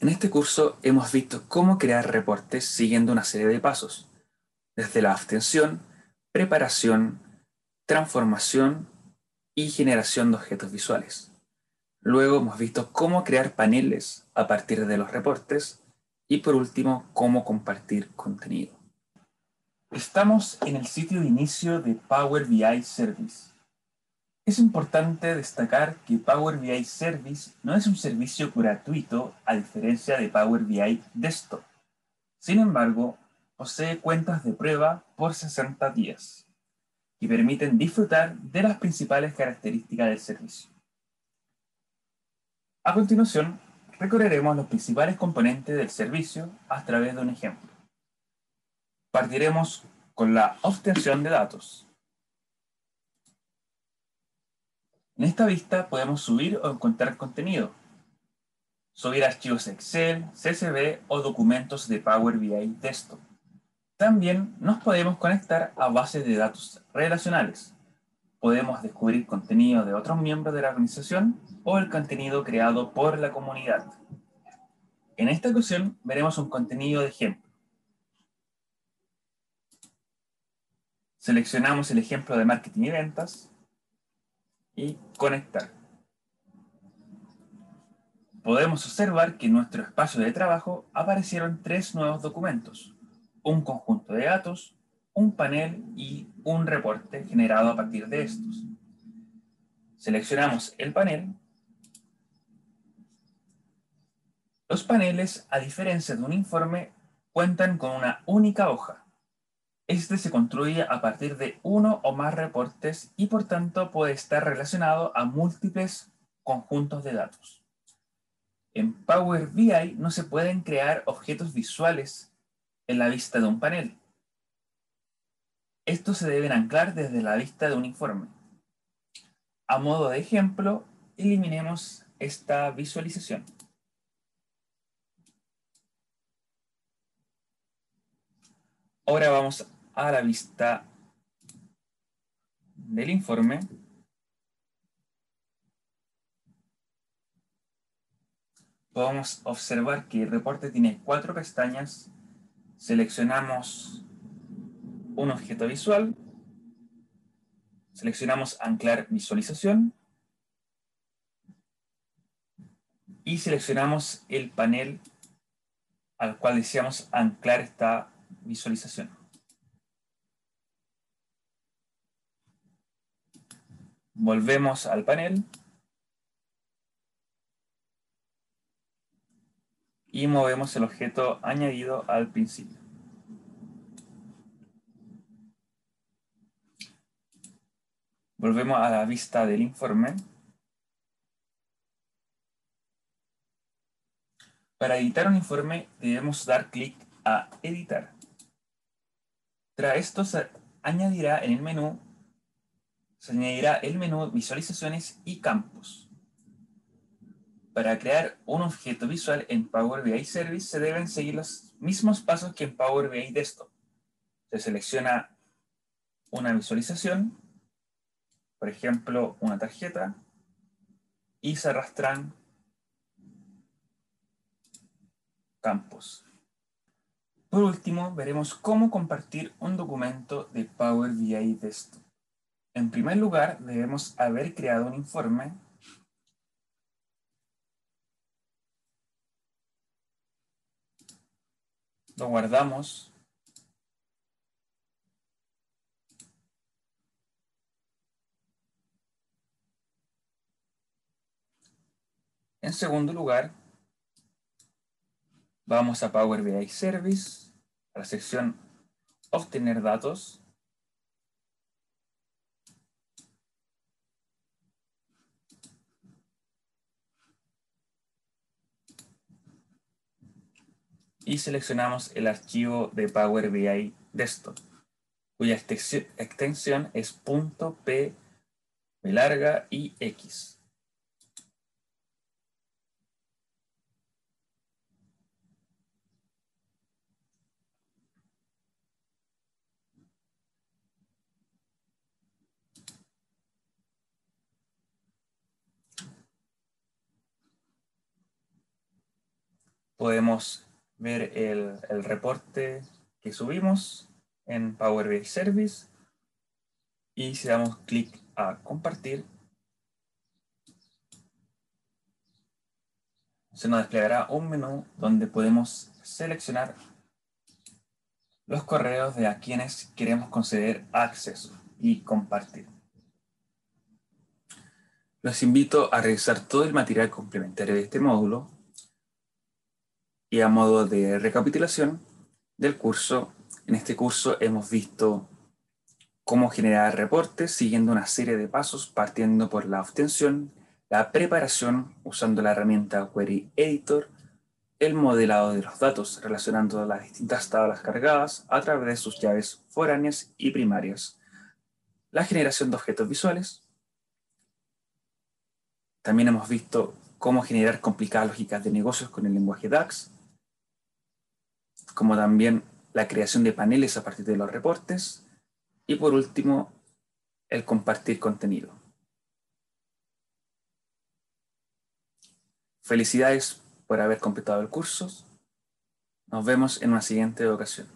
En este curso hemos visto cómo crear reportes siguiendo una serie de pasos, desde la abstención, preparación, transformación y generación de objetos visuales. Luego hemos visto cómo crear paneles a partir de los reportes y por último, cómo compartir contenido. Estamos en el sitio de inicio de Power BI Service. Es importante destacar que Power BI Service no es un servicio gratuito a diferencia de Power BI Desktop. Sin embargo, posee cuentas de prueba por 60 días y permiten disfrutar de las principales características del servicio. A continuación, recorreremos los principales componentes del servicio a través de un ejemplo. Partiremos con la obtención de datos. En esta vista podemos subir o encontrar contenido, subir archivos Excel, CSV o documentos de Power BI Desktop. También nos podemos conectar a bases de datos relacionales. Podemos descubrir contenido de otros miembros de la organización o el contenido creado por la comunidad. En esta ocasión veremos un contenido de ejemplo. Seleccionamos el ejemplo de marketing y ventas y conectar. Podemos observar que en nuestro espacio de trabajo aparecieron tres nuevos documentos, un conjunto de datos, un panel y un reporte generado a partir de estos. Seleccionamos el panel. Los paneles, a diferencia de un informe, cuentan con una única hoja. Este se construye a partir de uno o más reportes y por tanto puede estar relacionado a múltiples conjuntos de datos. En Power BI no se pueden crear objetos visuales en la vista de un panel. Estos se deben anclar desde la vista de un informe. A modo de ejemplo, eliminemos esta visualización. Ahora vamos a la vista del informe, podemos observar que el reporte tiene cuatro pestañas. Seleccionamos un objeto visual, seleccionamos anclar visualización y seleccionamos el panel al cual deseamos anclar esta visualización. Volvemos al panel. Y movemos el objeto añadido al principio. Volvemos a la vista del informe. Para editar un informe debemos dar clic a editar. Tras esto se añadirá en el menú se añadirá el menú Visualizaciones y Campos. Para crear un objeto visual en Power BI Service se deben seguir los mismos pasos que en Power BI Desktop. Se selecciona una visualización, por ejemplo, una tarjeta, y se arrastran campos. Por último, veremos cómo compartir un documento de Power BI Desktop. En primer lugar, debemos haber creado un informe lo guardamos En segundo lugar, vamos a Power BI Service, a la sección Obtener datos. Y seleccionamos el archivo de Power BI Desktop, cuya extensión es .p larga y x. podemos ver el, el reporte que subimos en Power BI Service y si damos clic a compartir, se nos desplegará un menú donde podemos seleccionar los correos de a quienes queremos conceder acceso y compartir. Los invito a revisar todo el material complementario de este módulo y a modo de recapitulación del curso, en este curso hemos visto cómo generar reportes siguiendo una serie de pasos partiendo por la obtención, la preparación usando la herramienta Query Editor, el modelado de los datos relacionando las distintas tablas cargadas a través de sus llaves foráneas y primarias, la generación de objetos visuales. También hemos visto cómo generar complicadas lógicas de negocios con el lenguaje DAX, como también la creación de paneles a partir de los reportes y por último, el compartir contenido. Felicidades por haber completado el curso. Nos vemos en una siguiente ocasión.